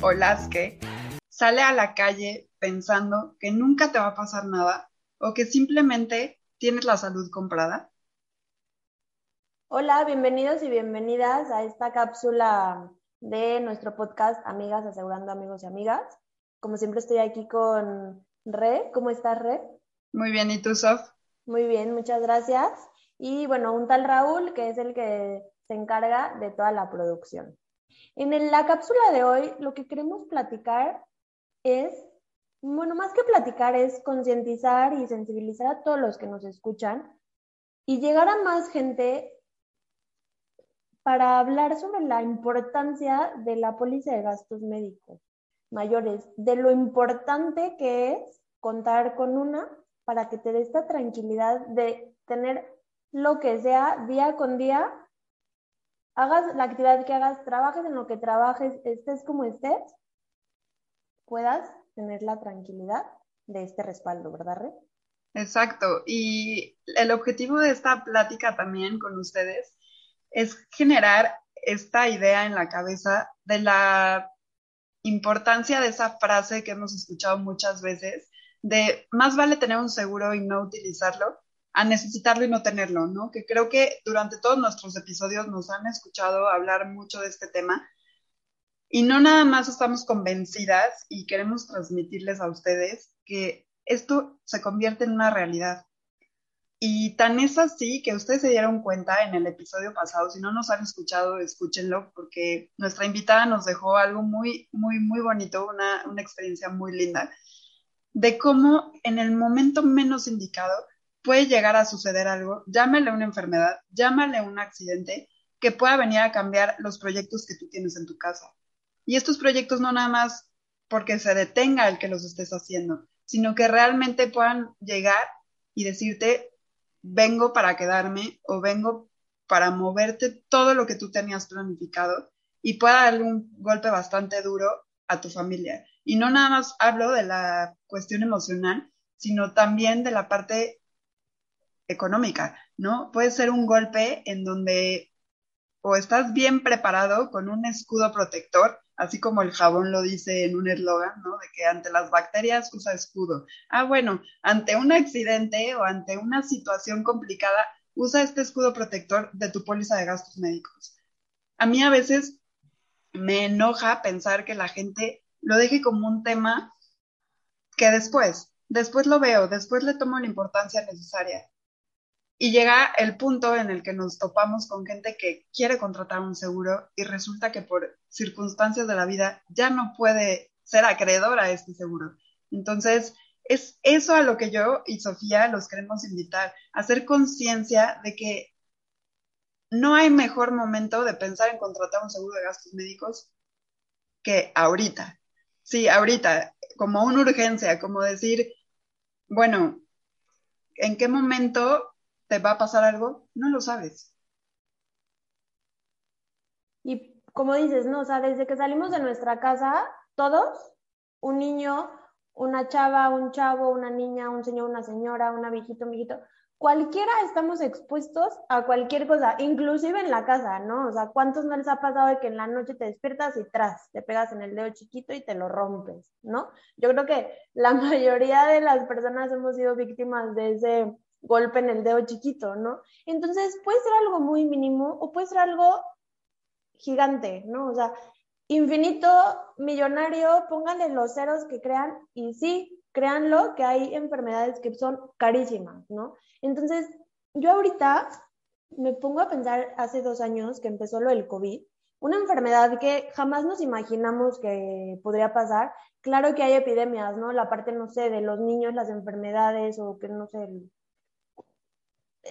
o las que, sale a la calle pensando que nunca te va a pasar nada o que simplemente tienes la salud comprada? Hola, bienvenidos y bienvenidas a esta cápsula de nuestro podcast Amigas Asegurando Amigos y Amigas. Como siempre estoy aquí con Re. ¿Cómo estás, Re? Muy bien, ¿y tú, Sof? Muy bien, muchas gracias. Y bueno, un tal Raúl, que es el que se encarga de toda la producción. En la cápsula de hoy, lo que queremos platicar es, bueno, más que platicar, es concientizar y sensibilizar a todos los que nos escuchan y llegar a más gente para hablar sobre la importancia de la póliza de gastos médicos mayores, de lo importante que es contar con una para que te dé esta tranquilidad de tener lo que sea día con día, hagas la actividad que hagas, trabajes en lo que trabajes, estés como estés, puedas tener la tranquilidad de este respaldo, ¿verdad, Re? Exacto. Y el objetivo de esta plática también con ustedes es generar esta idea en la cabeza de la importancia de esa frase que hemos escuchado muchas veces, de más vale tener un seguro y no utilizarlo a necesitarlo y no tenerlo, ¿no? Que creo que durante todos nuestros episodios nos han escuchado hablar mucho de este tema y no nada más estamos convencidas y queremos transmitirles a ustedes que esto se convierte en una realidad. Y tan es así que ustedes se dieron cuenta en el episodio pasado, si no nos han escuchado, escúchenlo, porque nuestra invitada nos dejó algo muy, muy, muy bonito, una, una experiencia muy linda, de cómo en el momento menos indicado puede llegar a suceder algo, llámale una enfermedad, llámale un accidente que pueda venir a cambiar los proyectos que tú tienes en tu casa. Y estos proyectos no nada más porque se detenga el que los estés haciendo, sino que realmente puedan llegar y decirte, vengo para quedarme o vengo para moverte todo lo que tú tenías planificado y pueda darle un golpe bastante duro a tu familia. Y no nada más hablo de la cuestión emocional, sino también de la parte económica, ¿no? Puede ser un golpe en donde o estás bien preparado con un escudo protector, así como el jabón lo dice en un eslogan, ¿no? De que ante las bacterias usa escudo. Ah, bueno, ante un accidente o ante una situación complicada, usa este escudo protector de tu póliza de gastos médicos. A mí a veces me enoja pensar que la gente lo deje como un tema que después, después lo veo, después le tomo la importancia necesaria. Y llega el punto en el que nos topamos con gente que quiere contratar un seguro y resulta que por circunstancias de la vida ya no puede ser acreedor a este seguro. Entonces, es eso a lo que yo y Sofía los queremos invitar, hacer conciencia de que no hay mejor momento de pensar en contratar un seguro de gastos médicos que ahorita. Sí, ahorita, como una urgencia, como decir, bueno, ¿en qué momento te va a pasar algo, no lo sabes. Y como dices, ¿no? O sea, desde que salimos de nuestra casa, todos, un niño, una chava, un chavo, una niña, un señor, una señora, una viejito, un viejito, cualquiera estamos expuestos a cualquier cosa, inclusive en la casa, ¿no? O sea, ¿cuántos no les ha pasado de que en la noche te despiertas y tras, te pegas en el dedo chiquito y te lo rompes, ¿no? Yo creo que la mayoría de las personas hemos sido víctimas de ese golpe en el dedo chiquito, ¿no? Entonces puede ser algo muy mínimo o puede ser algo gigante, ¿no? O sea, infinito, millonario, pónganle los ceros que crean y sí, créanlo que hay enfermedades que son carísimas, ¿no? Entonces, yo ahorita me pongo a pensar hace dos años que empezó lo del COVID, una enfermedad que jamás nos imaginamos que podría pasar. Claro que hay epidemias, ¿no? La parte, no sé, de los niños, las enfermedades o que no sé,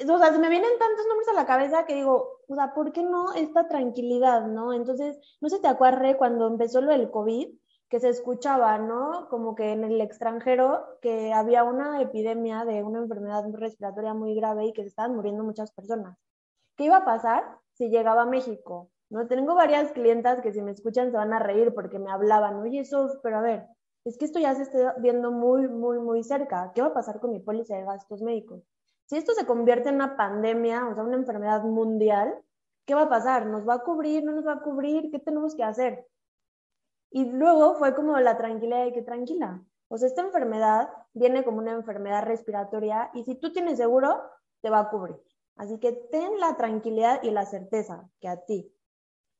o sea, se me vienen tantos nombres a la cabeza que digo, o sea, ¿por qué no esta tranquilidad, no? Entonces, no se te acuerde cuando empezó lo del COVID, que se escuchaba, ¿no? Como que en el extranjero que había una epidemia de una enfermedad respiratoria muy grave y que se estaban muriendo muchas personas. ¿Qué iba a pasar si llegaba a México? ¿No? Tengo varias clientas que si me escuchan se van a reír porque me hablaban, oye, eso, pero a ver, es que esto ya se está viendo muy, muy, muy cerca. ¿Qué va a pasar con mi póliza de gastos médicos? Si esto se convierte en una pandemia, o sea, una enfermedad mundial, ¿qué va a pasar? ¿Nos va a cubrir? ¿No nos va a cubrir? ¿Qué tenemos que hacer? Y luego fue como la tranquilidad de que tranquila. O sea, esta enfermedad viene como una enfermedad respiratoria y si tú tienes seguro, te va a cubrir. Así que ten la tranquilidad y la certeza que a ti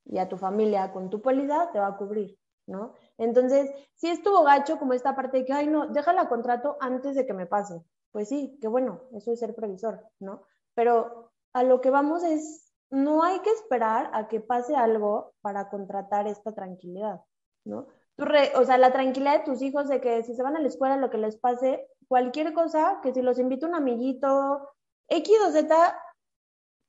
y a tu familia con tu póliza te va a cubrir. ¿no? Entonces, si estuvo gacho como esta parte de que, ay, no, déjala contrato antes de que me pase. Pues sí, qué bueno, eso es ser previsor, ¿no? Pero a lo que vamos es, no hay que esperar a que pase algo para contratar esta tranquilidad, ¿no? o sea, la tranquilidad de tus hijos de que si se van a la escuela, lo que les pase, cualquier cosa, que si los invita un amiguito, X o Z,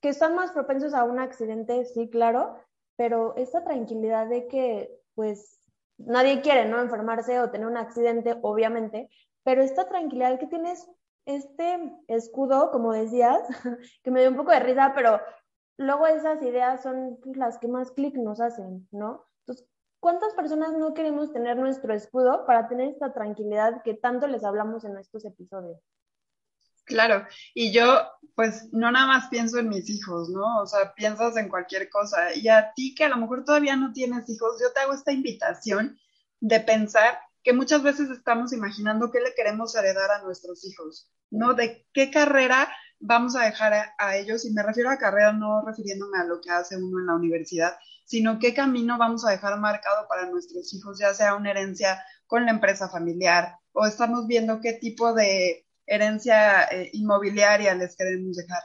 que están más propensos a un accidente, sí, claro, pero esta tranquilidad de que, pues, nadie quiere, ¿no? Enfermarse o tener un accidente, obviamente, pero esta tranquilidad que tienes, este escudo, como decías, que me dio un poco de risa, pero luego esas ideas son pues, las que más clic nos hacen, ¿no? Entonces, ¿cuántas personas no queremos tener nuestro escudo para tener esta tranquilidad que tanto les hablamos en estos episodios? Claro, y yo pues no nada más pienso en mis hijos, ¿no? O sea, piensas en cualquier cosa. Y a ti que a lo mejor todavía no tienes hijos, yo te hago esta invitación de pensar que muchas veces estamos imaginando qué le queremos heredar a nuestros hijos, ¿no? De qué carrera vamos a dejar a, ellos, y me refiero a carrera no refiriéndome a lo que hace uno en la universidad, sino qué camino vamos a dejar marcado para nuestros hijos, ya sea una herencia con la empresa familiar, o estamos viendo qué tipo de herencia eh, inmobiliaria les queremos dejar.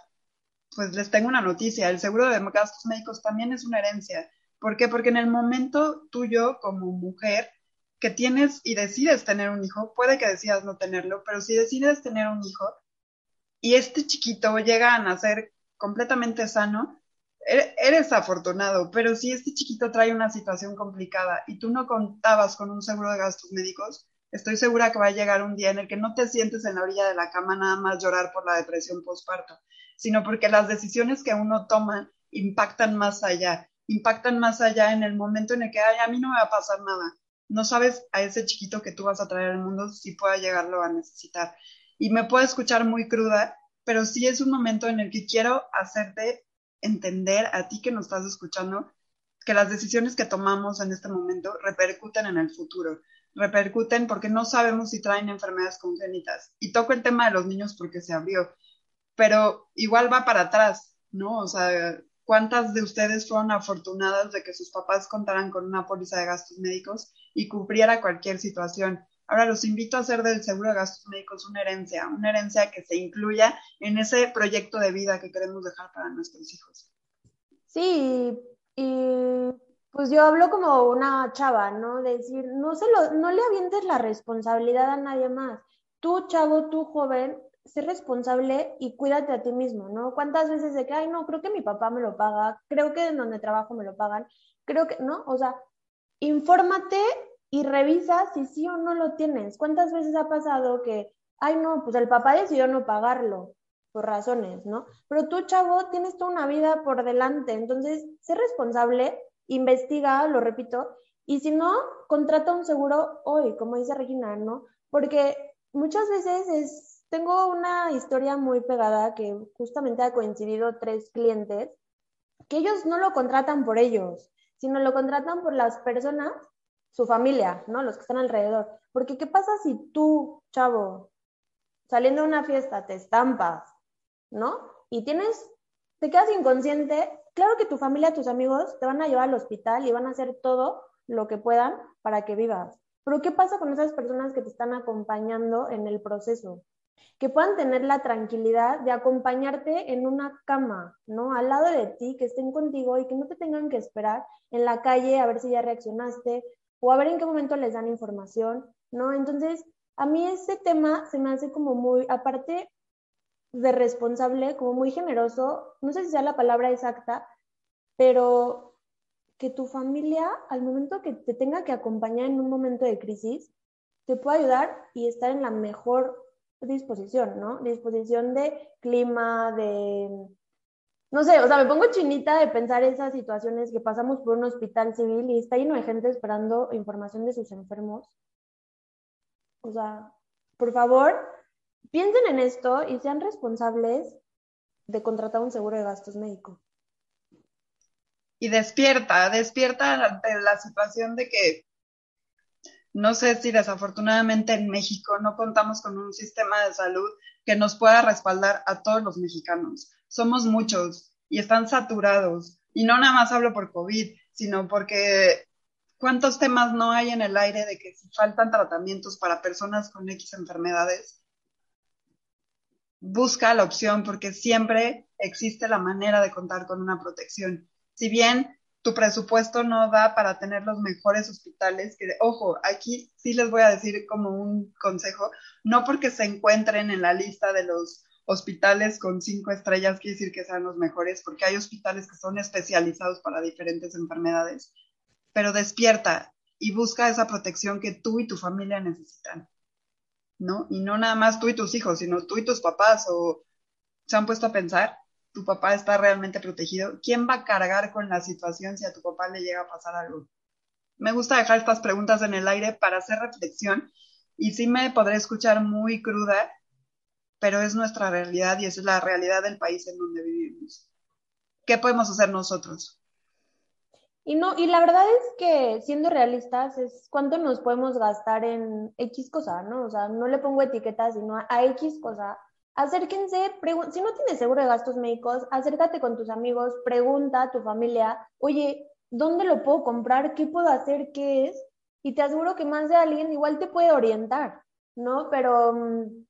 Pues les tengo una noticia, el seguro de gastos médicos también es una herencia. ¿Por qué? Porque en el momento tuyo como mujer que tienes y decides tener un hijo, puede que decidas no tenerlo, pero si decides tener un hijo y este chiquito llega a nacer completamente sano, e-, eres afortunado, pero si este chiquito trae una situación complicada y tú no contabas con un seguro de gastos médicos, estoy segura que va a llegar un día en el que no te sientes en la orilla de la cama nada más llorar por la depresión postparto, sino porque las decisiones que uno toma impactan más allá, impactan más allá en el momento en el que, ay, a mí no me va a pasar nada. No sabes a ese chiquito que tú vas a traer al mundo si pueda llegarlo a necesitar. Y me puedo escuchar muy cruda, pero sí es un momento en el que quiero hacerte entender a ti que nos estás escuchando que las decisiones que tomamos en este momento repercuten en el futuro repercuten porque no sabemos si traen enfermedades congénitas. Y toco el tema de los niños porque se abrió, pero igual va para atrás, ¿no? O sea, ¿cuántas de ustedes fueron afortunadas de que sus papás contaran con una póliza de gastos médicos y cubriera cualquier situación? Ahora los invito a hacer del seguro de gastos médicos una herencia, una herencia que se incluya en ese proyecto de vida que queremos dejar para nuestros hijos. Sí, y pues yo hablo como una chava, ¿no? De decir, no, se lo, no le avientes la responsabilidad a nadie más. Tú, chavo, tú, joven, sé responsable y cuídate a ti mismo, ¿no? ¿Cuántas veces de que, ay, no, creo que mi papá me lo paga, creo que en donde trabajo me lo pagan, creo que, ¿no? O sea, infórmate y revisa si sí o no lo tienes. ¿Cuántas veces ha pasado que, ay, no, pues el papá decidió no pagarlo por razones, ¿no? Pero tú, chavo, tienes toda una vida por delante, entonces, sé responsable investiga, lo repito, y si no, contrata un seguro hoy, como dice Regina, ¿no? Porque muchas veces es, tengo una historia muy pegada que justamente ha coincidido tres clientes, que ellos no lo contratan por ellos, sino lo contratan por las personas, su familia, ¿no? Los que están alrededor. Porque ¿qué pasa si tú, chavo, saliendo a una fiesta te estampas, ¿no? Y tienes, te quedas inconsciente Claro que tu familia, tus amigos te van a llevar al hospital y van a hacer todo lo que puedan para que vivas. Pero ¿qué pasa con esas personas que te están acompañando en el proceso? Que puedan tener la tranquilidad de acompañarte en una cama, ¿no? Al lado de ti, que estén contigo y que no te tengan que esperar en la calle a ver si ya reaccionaste o a ver en qué momento les dan información, ¿no? Entonces, a mí ese tema se me hace como muy, aparte de responsable, como muy generoso, no sé si sea la palabra exacta, pero que tu familia, al momento que te tenga que acompañar en un momento de crisis, te pueda ayudar y estar en la mejor disposición, ¿no? Disposición de clima, de... No sé, o sea, me pongo chinita de pensar esas situaciones que pasamos por un hospital civil y está lleno de gente esperando información de sus enfermos. O sea, por favor, piensen en esto y sean responsables de contratar un seguro de gastos médicos. Y despierta, despierta ante la situación de que no sé si desafortunadamente en México no contamos con un sistema de salud que nos pueda respaldar a todos los mexicanos. Somos muchos y están saturados. Y no nada más hablo por COVID, sino porque cuántos temas no hay en el aire de que si faltan tratamientos para personas con X enfermedades. Busca la opción porque siempre existe la manera de contar con una protección. Si bien tu presupuesto no da para tener los mejores hospitales, que ojo, aquí sí les voy a decir como un consejo, no porque se encuentren en la lista de los hospitales con cinco estrellas quiere decir que sean los mejores, porque hay hospitales que son especializados para diferentes enfermedades, pero despierta y busca esa protección que tú y tu familia necesitan, ¿no? Y no nada más tú y tus hijos, sino tú y tus papás o se han puesto a pensar tu papá está realmente protegido, ¿quién va a cargar con la situación si a tu papá le llega a pasar algo? Me gusta dejar estas preguntas en el aire para hacer reflexión y sí me podré escuchar muy cruda, pero es nuestra realidad y es la realidad del país en donde vivimos. ¿Qué podemos hacer nosotros? Y no, y la verdad es que siendo realistas es cuánto nos podemos gastar en X cosa, ¿no? O sea, no le pongo etiquetas, sino a X cosa acérquense, si no tienes seguro de gastos médicos, acércate con tus amigos, pregunta a tu familia, oye, ¿dónde lo puedo comprar? ¿Qué puedo hacer? ¿Qué es? Y te aseguro que más de alguien igual te puede orientar, ¿no? Pero mm,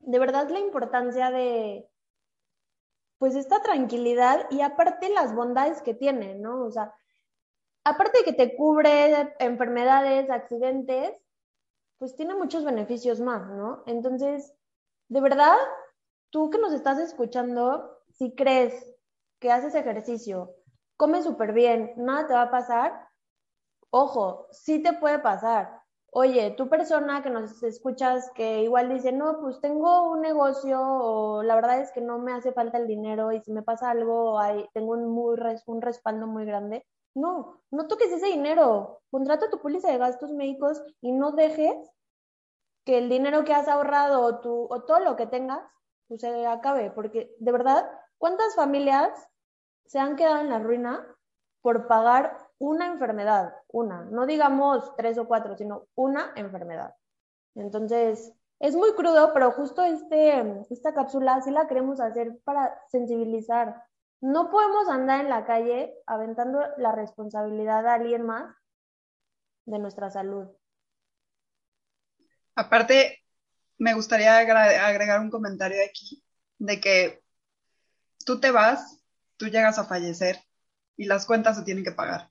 de verdad la importancia de, pues, esta tranquilidad y aparte las bondades que tiene, ¿no? O sea, aparte de que te cubre enfermedades, accidentes, pues tiene muchos beneficios más, ¿no? Entonces, de verdad, tú que nos estás escuchando, si crees que haces ejercicio, comes súper bien, nada te va a pasar, ojo, sí te puede pasar. Oye, tú persona que nos escuchas que igual dice, no, pues tengo un negocio o la verdad es que no me hace falta el dinero y si me pasa algo, tengo un, muy, un respaldo muy grande. No, no toques ese dinero. Contrata tu póliza de gastos médicos y no dejes que el dinero que has ahorrado o, tu, o todo lo que tengas pues se acabe, porque de verdad, ¿cuántas familias se han quedado en la ruina por pagar una enfermedad? Una, no digamos tres o cuatro, sino una enfermedad. Entonces, es muy crudo, pero justo este, esta cápsula sí la queremos hacer para sensibilizar. No podemos andar en la calle aventando la responsabilidad a alguien más de nuestra salud. Aparte, me gustaría agregar un comentario aquí de que tú te vas, tú llegas a fallecer y las cuentas se tienen que pagar.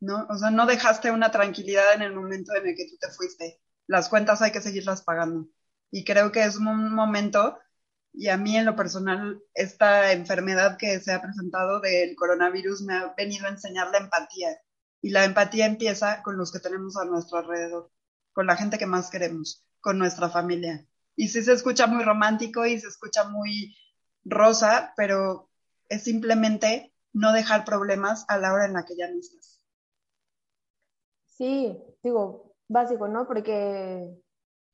¿No? O sea, no dejaste una tranquilidad en el momento en el que tú te fuiste. Las cuentas hay que seguirlas pagando. Y creo que es un momento, y a mí en lo personal, esta enfermedad que se ha presentado del coronavirus me ha venido a enseñar la empatía. Y la empatía empieza con los que tenemos a nuestro alrededor, con la gente que más queremos con nuestra familia. Y sí se escucha muy romántico y se escucha muy rosa, pero es simplemente no dejar problemas a la hora en la que ya no estás. Sí, digo, básico, ¿no? Porque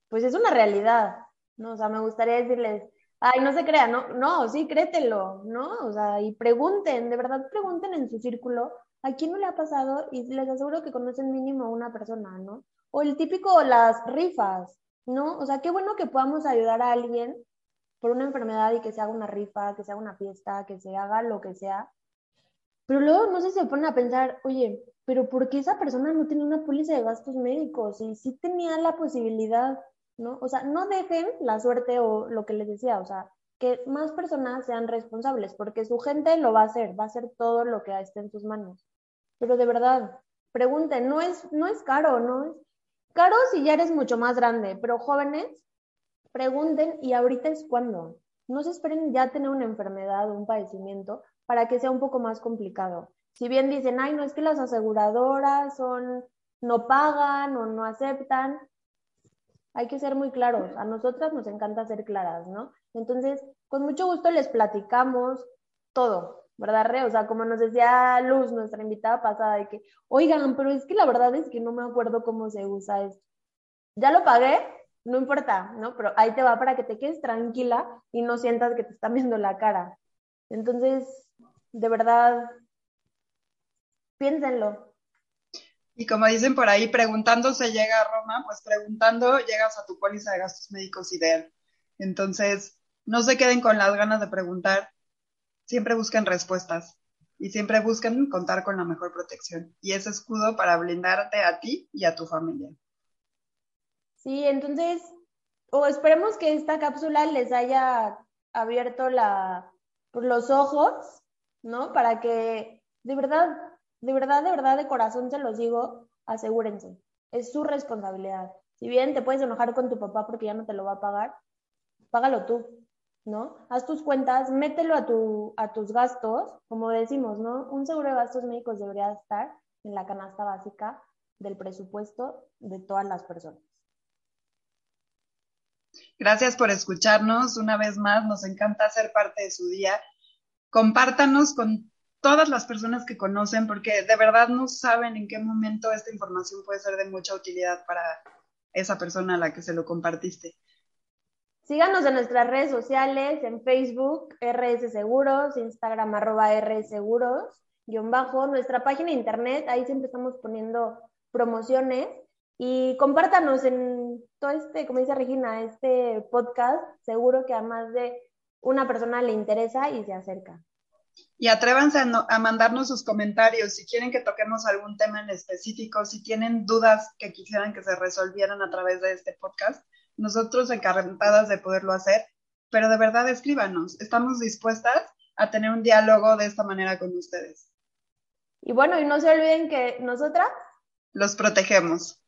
pues es una realidad, ¿no? O sea, me gustaría decirles, ay, no se crean, no, no, sí, créetelo, ¿no? O sea, y pregunten, de verdad pregunten en su círculo a quién no le ha pasado y les aseguro que conocen mínimo a una persona, ¿no? O el típico, las rifas, ¿no? O sea, qué bueno que podamos ayudar a alguien por una enfermedad y que se haga una rifa, que se haga una fiesta, que se haga lo que sea. Pero luego no sé si se ponen a pensar, oye, pero ¿por qué esa persona no tiene una póliza de gastos médicos? Y sí tenía la posibilidad, ¿no? O sea, no dejen la suerte o lo que les decía, o sea, que más personas sean responsables, porque su gente lo va a hacer, va a hacer todo lo que esté en sus manos. Pero de verdad, pregunten, no es, no es caro, no Caro si ya eres mucho más grande, pero jóvenes, pregunten y ahorita es cuando. No se esperen ya tener una enfermedad o un padecimiento para que sea un poco más complicado. si bien dicen, ay, no es que las aseguradoras son, no pagan o no aceptan, hay que ser muy claros. A nosotras nos encanta ser claras, ¿no? Entonces, con mucho gusto les platicamos todo, ¿verdad, Re? O sea, como nos decía Luz, nuestra invitada pasada, de que, oigan, pero es que la verdad es que no me acuerdo cómo se usa esto. Ya lo pagué, no importa, ¿no? Pero ahí te va para que te quedes tranquila y no sientas que te están viendo la cara. Entonces, de verdad, piénsenlo. Y como dicen por ahí, preguntando se llega a Roma, pues preguntando llegas a tu póliza de gastos médicos ideal. Entonces, no se queden con las ganas de preguntar, siempre busquen respuestas y siempre busquen contar con la mejor protección y ese escudo para blindarte a ti y a tu familia. Sí, entonces, o esperemos que esta cápsula les haya abierto los ojos, ¿no? Para que de verdad, de verdad, de verdad, de corazón se los digo, asegúrense. Es su responsabilidad. Si bien te puedes enojar con tu papá porque ya no te lo va a pagar, págalo tú, ¿no? Haz tus cuentas, mételo a, tu, a tus gastos, como decimos, ¿no? Un seguro de gastos médicos debería estar en la canasta básica del presupuesto de todas las personas. Gracias por escucharnos. Una vez más, nos encanta ser parte de su día. Compártanos con todas las personas que conocen, porque de verdad no saben en qué momento esta información puede ser de mucha utilidad para esa persona a la que se lo compartiste. Síganos en nuestras redes sociales, en Facebook, RS Seguros, Instagram, arroba RS Seguros, guion bajo, nuestra página de internet, ahí siempre estamos poniendo promociones y compártanos en todo este, como dice Regina, este podcast, seguro que a más de una persona le interesa y se acerca. Y atrévanse a, mandarnos sus comentarios si quieren que toquemos algún tema en específico, si tienen dudas que quisieran que se resolvieran a través de este podcast. Nosotros encantadas de poderlo hacer, pero de verdad escríbanos. Estamos dispuestas a tener un diálogo de esta manera con ustedes. Y bueno, y no se olviden que nosotras los protegemos.